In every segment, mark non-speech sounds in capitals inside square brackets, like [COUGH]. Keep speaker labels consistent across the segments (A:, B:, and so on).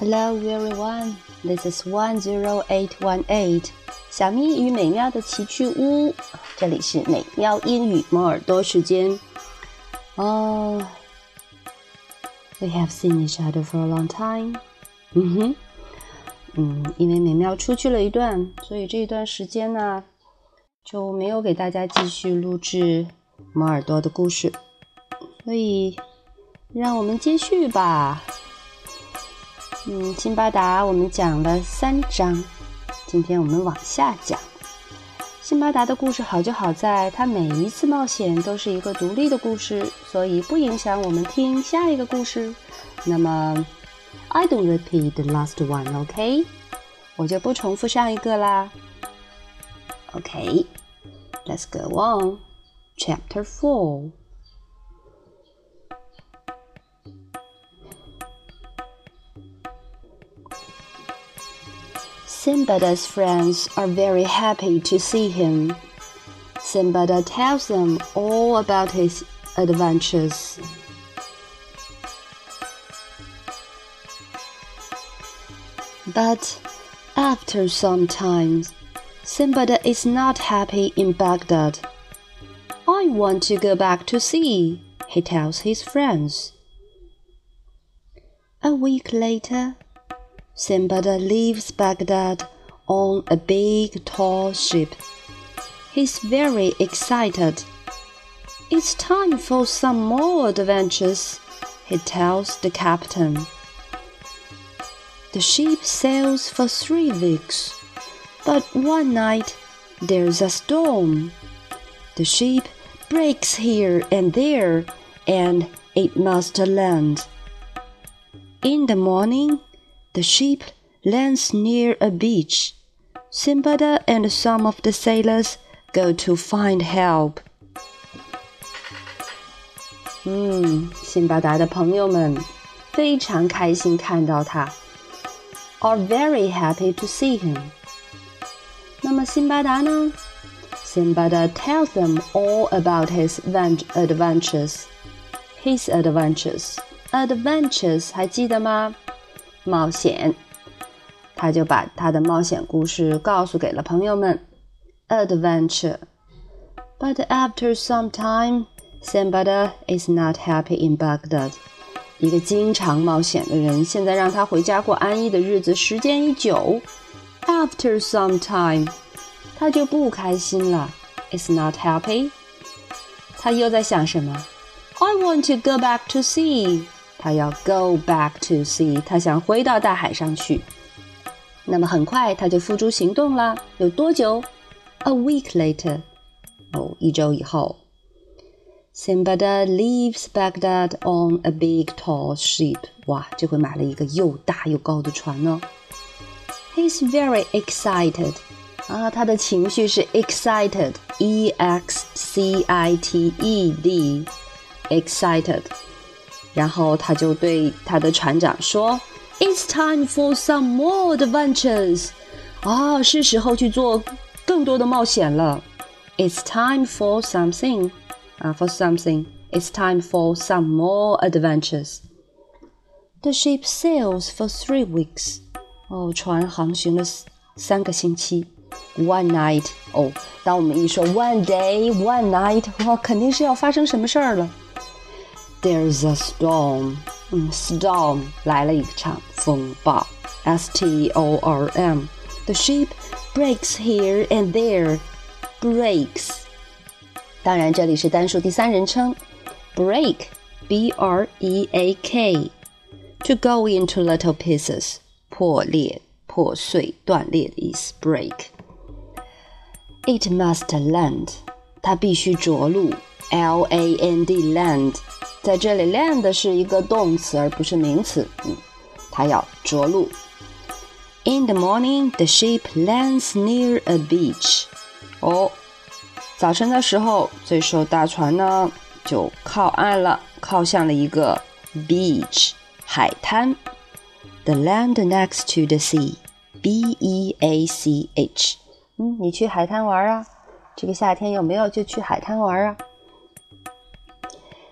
A: Hello everyone, this is one zero eight one eight. 小咪与美妙的奇趣屋，这里是美妙英语猫耳朵时间。哦、oh,，We have seen each other for a long time. 嗯哼，嗯，因为美妙出去了一段，所以这一段时间呢就没有给大家继续录制猫耳朵的故事，所以让我们继续吧。 嗯，辛巴达我们讲了三章，今天我们往下讲。辛巴达的故事好就好在，它每一次冒险都是一个独立的故事，所以不影响我们听下一个故事。那么，I don't repeat the last one，OK？、我就不重复上一个啦。OK，let's、go on. Chapter four. Simbada's friends are very happy to see him. Simbada tells them all about his adventures. But after some time, Simbada is not happy in Baghdad. I want to go back to sea, he tells his friends. A week later, Simbada leaves Baghdad on a big tall ship. He's very excited. It's time for some more adventures, he tells the captain. The ship sails for three weeks, but one night there's a storm. The ship breaks here and there, and it must land. In the morning, the ship lands near a beach. Simbada and some of the sailors go to find help. 嗯，辛巴达的朋友们非常开心看到他，are very happy to see him。那么辛巴达呢？Simbada tells them all about his adventures. His adventures, adventures 还记得吗？ 冒险，他就把他的冒险故事告诉给了朋友们。Adventure. But after some time, Simbada is not happy in Baghdad. 一个经常冒险的人，现在让他回家过安逸的日子，时间一久，After some time，他就不开心了。Is not happy。他又在想什么？I want to go back to sea. 他要 go back to sea，他想回到大海上去。那么很快他就付诸行动了。有多久？A week later，哦，一周以后。Simbada leaves Baghdad on a big tall ship。哇，这回买了一个又大又高的船呢。He's very excited。啊，他的情绪是 excited，e x c i t e d，excited。 然后他就对他的船长说：“It's time for some more adventures。”啊，是时候去做更多的冒险了。It's time for something，啊，for something。It's time for some more adventures. The ship sails for three weeks. 哦，船航行了三个星期。One night. 哦，当我们一说 one day, one night，哇，肯定是要发生什么事儿了。 There's a storm. 嗯，storm 来了一场风暴，S T O R M. The ship breaks here and there. Breaks. 当然，这里是单数第三人称，break, B R E A K. To go into little pieces. 破裂、破碎、断裂的意思。Break. It must land. 它必须着陆。L A N D land. 在这里，land 是一个动词，而不是名词。嗯，它要着陆。In the morning, the ship lands near a beach. 哦，早晨的时候，这艘大船呢就靠岸了，靠向了一个 beach 海滩。The land next to the sea. B E A C H. 嗯，你去海滩玩啊？这个夏天有没有就去海滩玩啊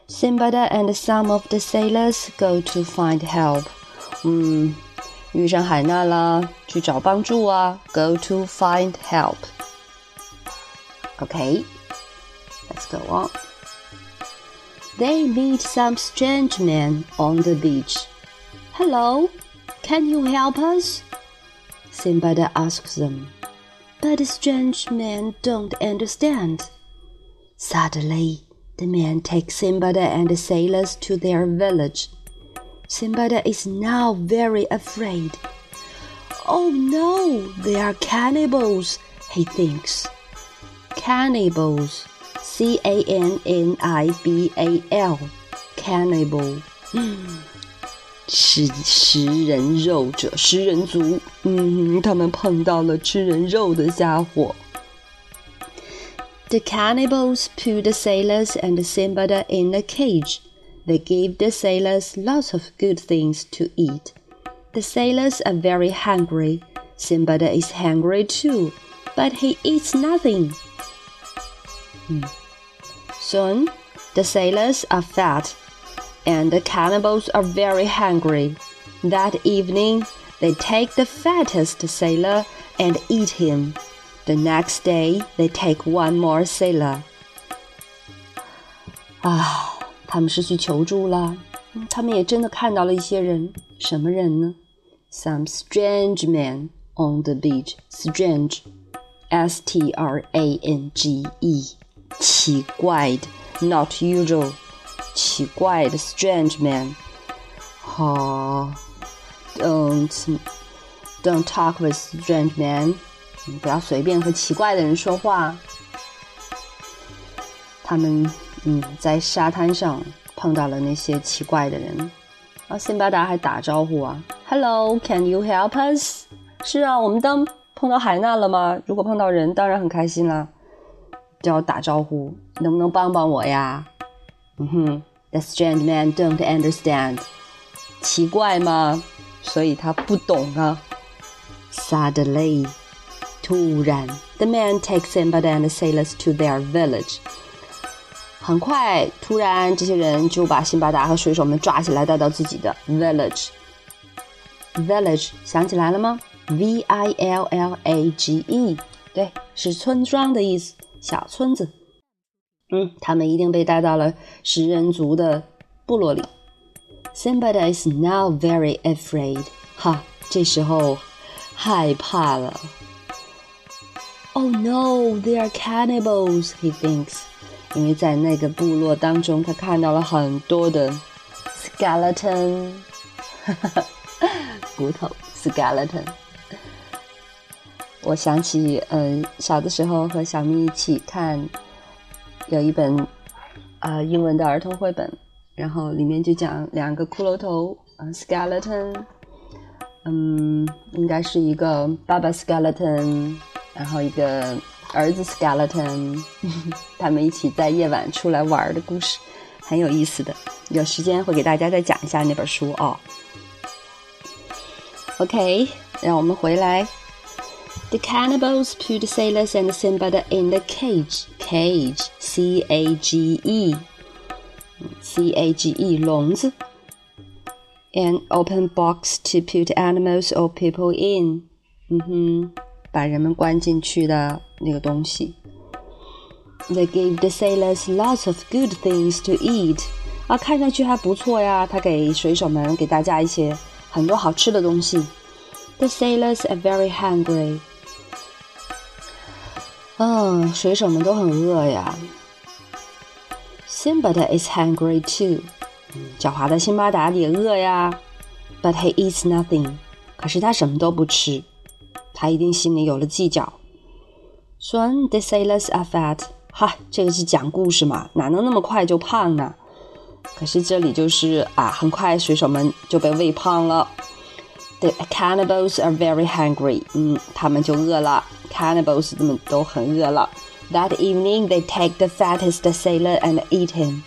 A: ？Simbada and some of the sailors go to find help. 嗯 遇上海难了，去找帮助啊，go to find help。Okay, let's go on. They meet some strange men on the beach. Hello, can you help us? Simbada asks them. But the strange men don't understand. Suddenly, the men take Simbada and the sailors to their village. Simbada is now very afraid. Oh no, they are cannibals, he thinks. Cannibals, C A N N I B A L, cannibal. 吃食人肉者，食人族。嗯，他们碰到了吃人肉的家伙。 The cannibals put the sailors and Simbada in a cage. They give the sailors lots of good things to eat. The sailors are very hungry. Simbada is hungry too, but he eats nothing. Hmm. Soon, the sailors are fat, and the cannibals are very hungry. That evening, they take the fattest sailor and eat him. The next day, they take one more sailor. 啊。他们是去求助了，他们也真的看到了一些人，什么人呢？Some strange men on the beach. Strange, S T R A N G E，奇怪的，not usual，奇怪的，strange man。好，don't don't talk with strange men， 不要随便和奇怪的人说话。他们。嗯，在沙滩上碰到了那些奇怪的人，啊，辛巴达还打招呼啊，Hello，Can you help us？是啊，我们当碰到海难了吗？如果碰到人，当然很开心啦，就要打招呼，能不能帮帮我呀？嗯哼，The strange man don't understand，奇怪吗？所以他不懂啊。Suddenly，突然，the man takes Simbad and the sailors to their village。很快，突然，这些人就把辛巴达和水手们抓起来，带到自己的 village。village 想起来了吗？V I L L A G E，对，是村庄的意思，小村子。嗯，他们一定被带到了食人族的部落里。Simbada is now very afraid，哈，这时候害怕了。 Oh no, they are cannibals, he thinks. 因为在那个部落当中，他看到了很多的 skeleton，骨头 skeleton。我想起，嗯，小的时候和小咪一起看，有一本啊英文的儿童绘本，然后里面就讲两个骷髅头啊 skeleton，嗯，应该是一个爸爸 skeleton， 然后一个。儿子 skeleton，他们一起在夜晚出来玩的故事，很有意思的。有时间会给大家再讲一下那本书哦。OK，让我们回来。The [LAUGHS] cannibals put sailors and Simbad in the cage. Cage, C A G E, C A G E 笼子。An open box to put animals or people in. 嗯哼， 把人们关进去的。那个东西。They gave the sailors lots of good things to eat。啊，看上去还不错呀。他给水手们给大家一些很多好吃的东西。The sailors are very hungry。嗯，水手们都很饿呀。Simba is hungry too。狡猾的辛巴达也饿呀。But he eats nothing。可是他什么都不吃。他一定心里有了计较。Soon the sailors are fat。哈，这个是讲故事嘛，哪能那么快就胖呢？可是这里就是啊，很快水手们就被喂胖了。The cannibals are very hungry。嗯，他们就饿了。Cannibals 他们都很饿了。That evening they take the fattest sailor and eat him.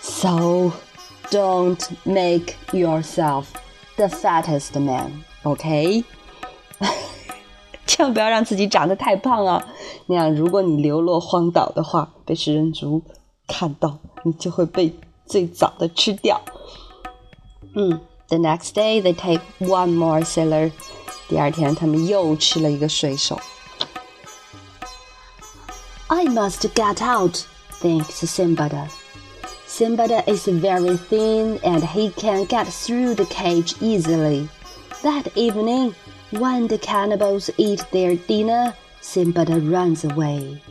A: So don't make yourself the fattest man, okay? [LAUGHS] 千万不要让自己长得太胖啊！那样，如果你流落荒岛的话，被食人族看到，你就会被最早的吃掉。嗯 The next day they take one more sailor. 第二天他们又吃了一个水手。I must get out, thinks Simbada. Simbada is very thin and he can get through the cage easily. That evening, when the cannibals eat their dinner, Simbada runs away.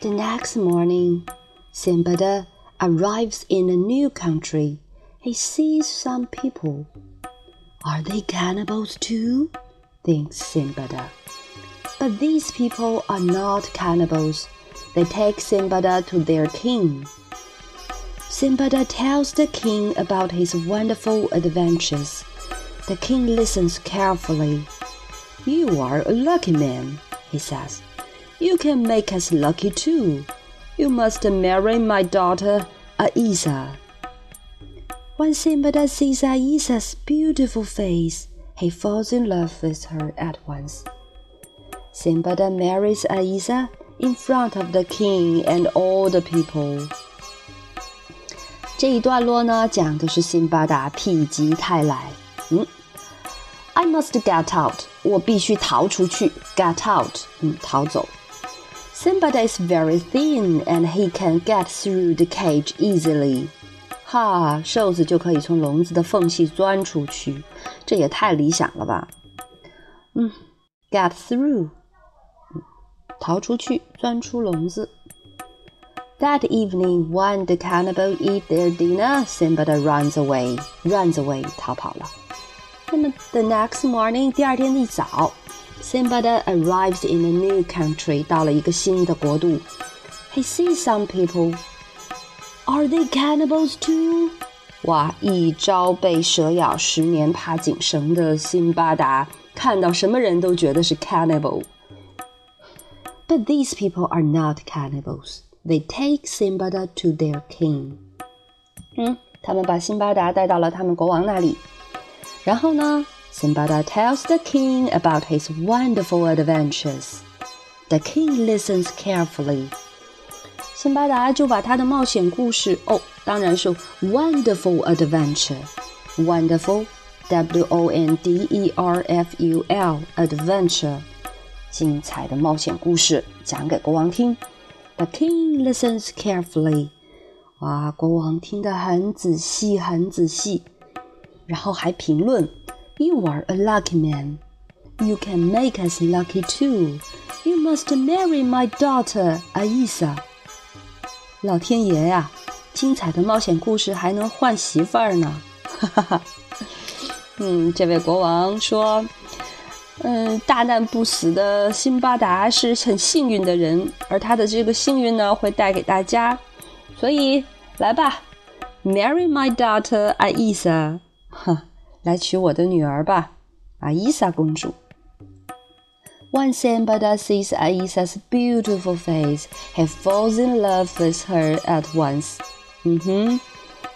A: The next morning, Simbada arrives in a new country. He sees some people. Are they cannibals too? thinks Simbada. But these people are not cannibals. They take Simbada to their king. Simbada tells the king about his wonderful adventures. The king listens carefully. You are a lucky man, he says. You can make us lucky too. You must marry my daughter, Aisa. When Simbada sees Aisa's beautiful face, he falls in love with her at once. Simbada marries Aisa in front of the king and all the people. 这一段落呢，讲的是辛巴达否极泰来。嗯 ，I must get out，我必须逃出去。Get out，嗯，逃走。Simbada is very thin and he can get through the cage easily。哈，瘦子就可以从笼子的缝隙钻出去，这也太理想了吧？嗯，get through，逃出去，钻出笼子。That evening, when the cannibal eat their dinner, Simbada runs away. Runs away，逃跑了。 那么，the next morning，第二天一早，Simbada arrives in a new country，到了一个新的国度。He sees some people. Are they cannibals too? 哇！一朝被蛇咬，十年怕井绳的辛巴达，看到什么人都觉得是 cannibal。But these people are not cannibals. They take Simbada to their king. 嗯，他们把辛巴达带到了他们国王那里。 然后呢，Simbada tells the king about his wonderful adventures. The king listens carefully. 辛巴达就把他的冒险故事，哦，当然是 wonderful adventure. Wonderful, W-O-N-D-E-R-F-U-L, adventure，精彩的冒险故事讲给国王听。The king listens carefully. 哇，国王听得很仔细，很仔细， 然后还评论：“You are a lucky man. You can make us lucky too. You must marry my daughter, Aisa.” 老天爷呀，精彩的冒险故事还能换媳妇儿呢！哈哈哈。嗯，这位国王说。嗯，大难不死的辛巴达是很幸运的人，而他的这个幸运呢，会带给大家。所以来吧，Marry my daughter Aisa，哈，来娶我的女儿吧，阿伊莎公主。When Simbada sees Aisa's beautiful face, he falls in love with her at once. 嗯哼，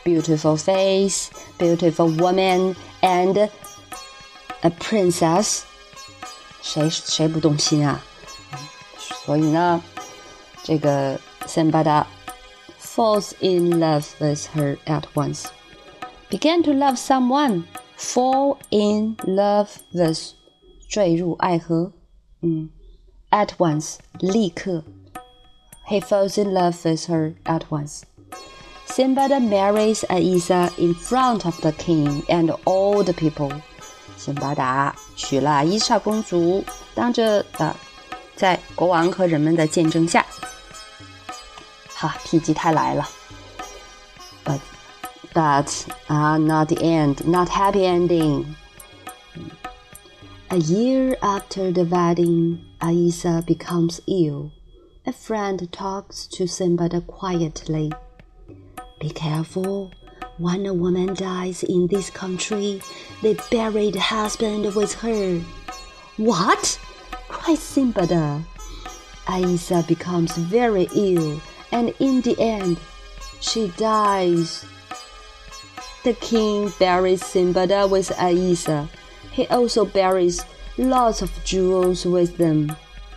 A: beautiful face, beautiful woman, and a princess. 谁谁不动心啊？所以呢，这个 Sambada falls in love with her at once. Began to love someone, fall in love with，坠入爱河。嗯，at once，立刻。He falls in love with her at once. Simbada marries Aisa in front of the king and all the people. 辛巴达娶了伊莎公主，当着的，在国王和人们的见证下，哈，否极泰来了。But but ah, not the end, not happy ending. A year after the wedding, Aisa becomes ill. A friend talks to Simbada quietly. Be careful. When a woman dies in this country, they bury the husband with her. What? cries Simbada. Aisa becomes very ill, and in the end, she dies. The king buries Simbada with Aisa. He also buries lots of jewels with them.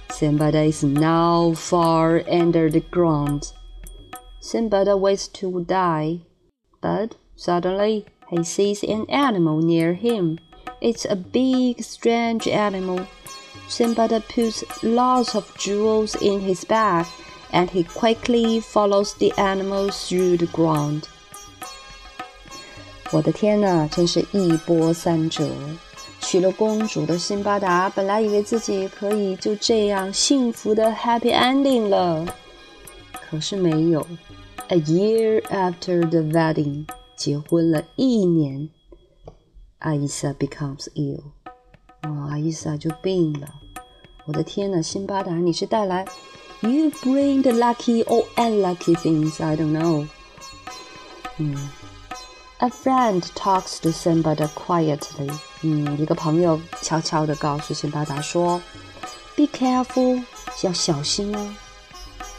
A: Simbada is now far under the ground. Simbada waits to die but suddenly he sees an animal near him. It's a big, strange animal. Simbada puts lots of jewels in his bag, and he quickly follows the animal through the ground. 我的天呐，真是一波三折！娶了公主的辛巴达，本来以为自己可以就这样幸福的 happy ending 了，可是没有。A year after the wedding，结婚了一年，阿伊莎 becomes ill，啊，阿伊莎就病了。我的天呐，辛巴达，你是带来？You bring the lucky or unlucky things, I don't know。嗯。 A friend talks to Simbada quietly. 嗯，一个朋友悄悄地告诉辛巴达说：“Be careful，要小心啊，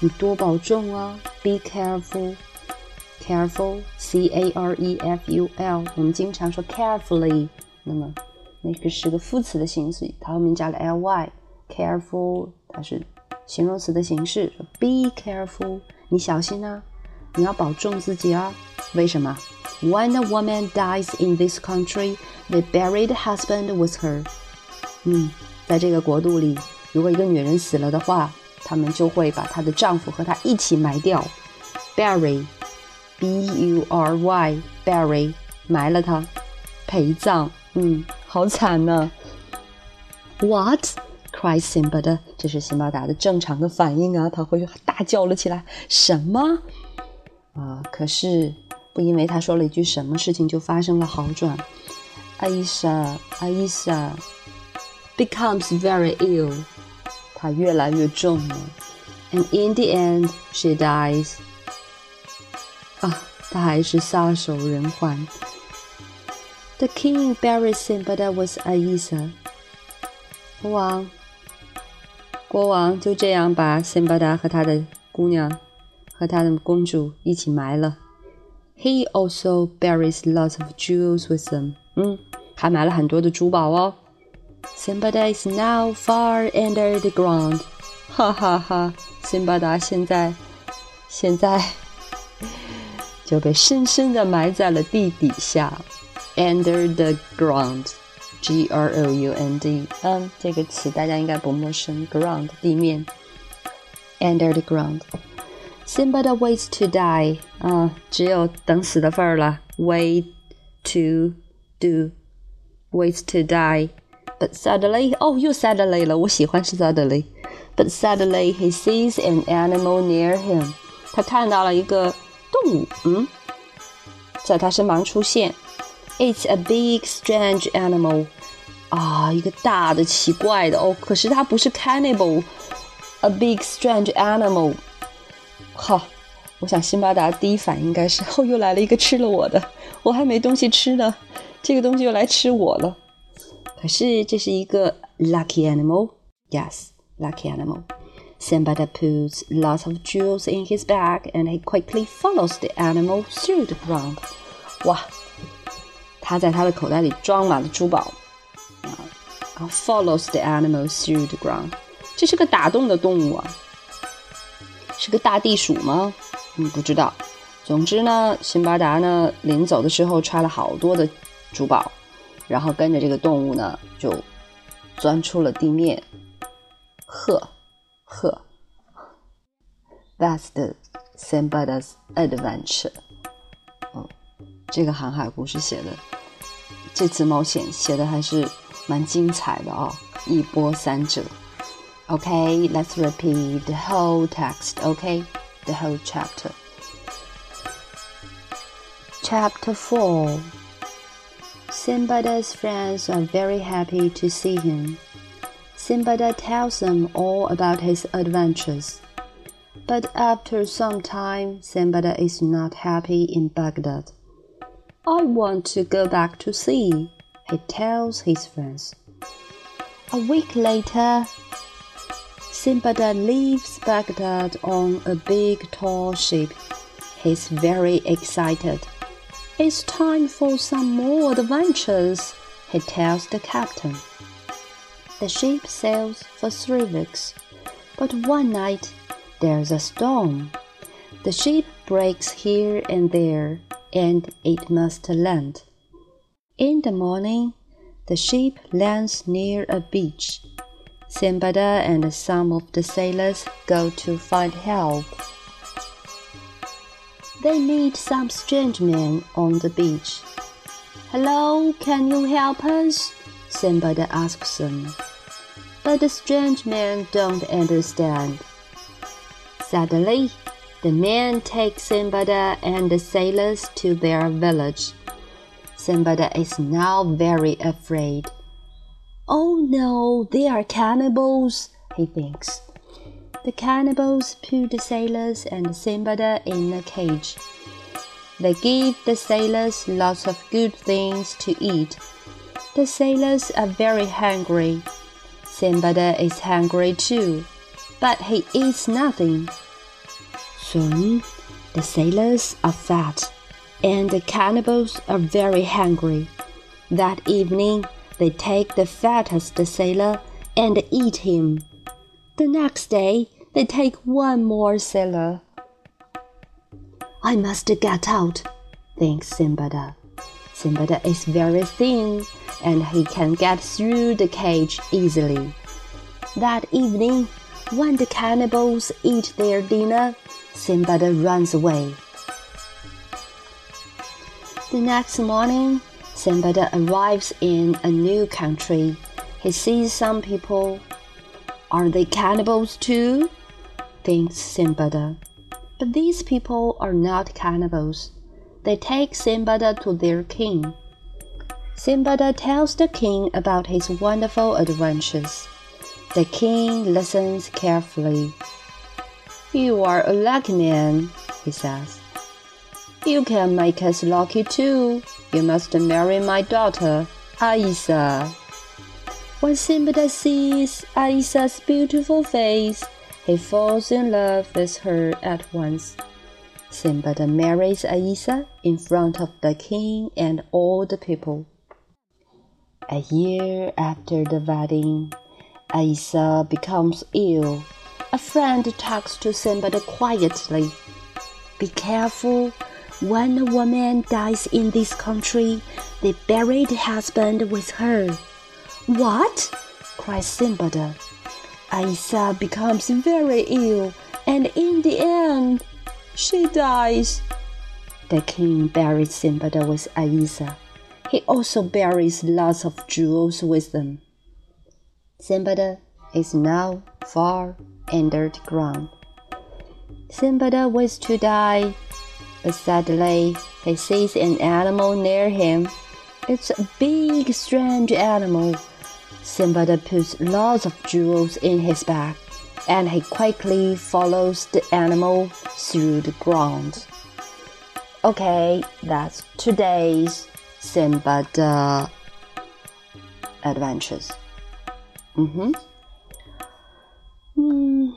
A: 你多保重啊。Be careful，careful，c a r e f u l。我们经常说 carefully，那么那个是个副词的形式，它后面加了 l y。Careful，它是形容词的形式。Be careful，你小心啊，你要保重自己啊。为什么？When a woman dies in this country, they bury the husband with her. 嗯，在这个国度里，如果一个女人死了的话，他们就会把她的丈夫和她一起埋掉。Bury, B-U-R-Y, bury，埋了她，陪葬。嗯，好惨呢。What? cries Simba 这是辛巴达的正常的反应啊，他会大叫了起来。什么？啊，可是。 不因为他说了一句什么事情就发生了好转。Aisha Aisha becomes very ill，她越来越重了。And in the end, she dies。啊，她还是撒手人寰。The king buries Simbada with Aisha。国王，国王就这样把辛巴达和他的姑娘和他的公主一起埋了。He also buries lots of jewels with them. 嗯，还买了很多的珠宝哦。Simbada is now far under the ground. [LAUGHS] 哈哈哈，辛巴达现在现在就被深深的埋在了地底下。Under [LAUGHS] the ground, G R O U N D，嗯，这个词大家应该不陌生。Ground 地面，Under the ground。 Somebody waits to die 啊，只有等死的份儿了。Wait to do, waits to die. But suddenly, 哦，又 suddenly 了，我喜欢是 suddenly. But suddenly he sees an animal near him. 他看到了一个动物，嗯，在他身旁出现。It's a big strange animal. 啊，一个大的奇怪的哦，可是它不是 cannibal. A big strange animal. 好，我想辛巴达第一反应应该是：哦，又来了一个吃了我的，我还没东西吃呢，这个东西又来吃我了。可是这是一个 lucky animal，yes，lucky animal。Simbada puts lots of jewels in his bag, and he quickly follows the animal through the ground. 哇，他在他的口袋里装满了珠宝啊，follows the animal through the ground。这是个打洞的动物啊。是个大地鼠吗？嗯，不知道。总之呢，辛巴达呢临走的时候揣了好多的珠宝，然后跟着这个动物呢就钻出了地面。呵呵，That's the Simbada's adventure。哦，这个航海故事写的，这次冒险写的还是蛮精彩的啊，一波三折。Okay, let's repeat the whole text, okay? The whole chapter. Chapter 4 Simbada's friends are very happy to see him. Simbada tells them all about his adventures. But after some time, Simbada is not happy in Baghdad. I want to go back to sea, he tells his friends. A week later, Simbada leaves Baghdad on a big tall ship. He's very excited. It's time for some more adventures, he tells the captain. The ship sails for three weeks, but one night there's a storm. The ship breaks here and there, and it must land. In the morning, the ship lands near a beach. Simbada and some of the sailors go to find help. They meet some strange men on the beach. Hello, can you help us? Simbada asks them. But the strange men don't understand. Suddenly, the men take Simbada and the sailors to their village. Simbada is now very afraid. Oh no, they are cannibals, he thinks. The cannibals put the sailors and Simbada in a cage. They give the sailors lots of good things to eat. The sailors are very hungry. Simbada is hungry too, but he eats nothing. Soon the sailors are fat, and the cannibals are very hungry. That evening, they take the fattest sailor and eat him. The next day, they take one more sailor. I must get out, thinks Simbada. Simbada is very thin and he can get through the cage easily. That evening, when the cannibals eat their dinner, Simbada runs away. The next morning, Simbada arrives in a new country. He sees some people. Are they cannibals too? thinks Simbada. But these people are not cannibals. They take Simbada to their king. Simbada tells the king about his wonderful adventures. The king listens carefully. You are a lucky man, he says. You can make us lucky too. You must marry my daughter, Aisa. When Simbada sees Aisa's beautiful face, he falls in love with her at once. Simbada marries Aisa in front of the king and all the people. A year after the wedding, Aisa becomes ill. A friend talks to Simbada quietly. Be careful when a woman dies in this country, they bury the husband with her. What? cries Simbada. Aisa becomes very ill, and in the end, she dies. The king buries Simbada with Aisa. He also buries lots of jewels with them. Simbada is now far under the ground. Simbada was to die but suddenly he sees an animal near him. It's a big, strange animal. Simbada puts lots of jewels in his bag, and he quickly follows the animal through the ground. Okay, that's today's Simbada adventures. Mm-hmm. Mm.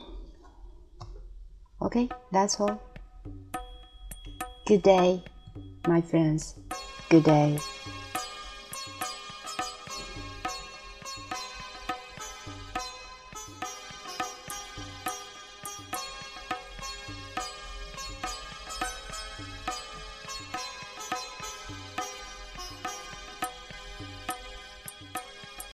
A: Okay, that's all. Good day, my friends. Good day.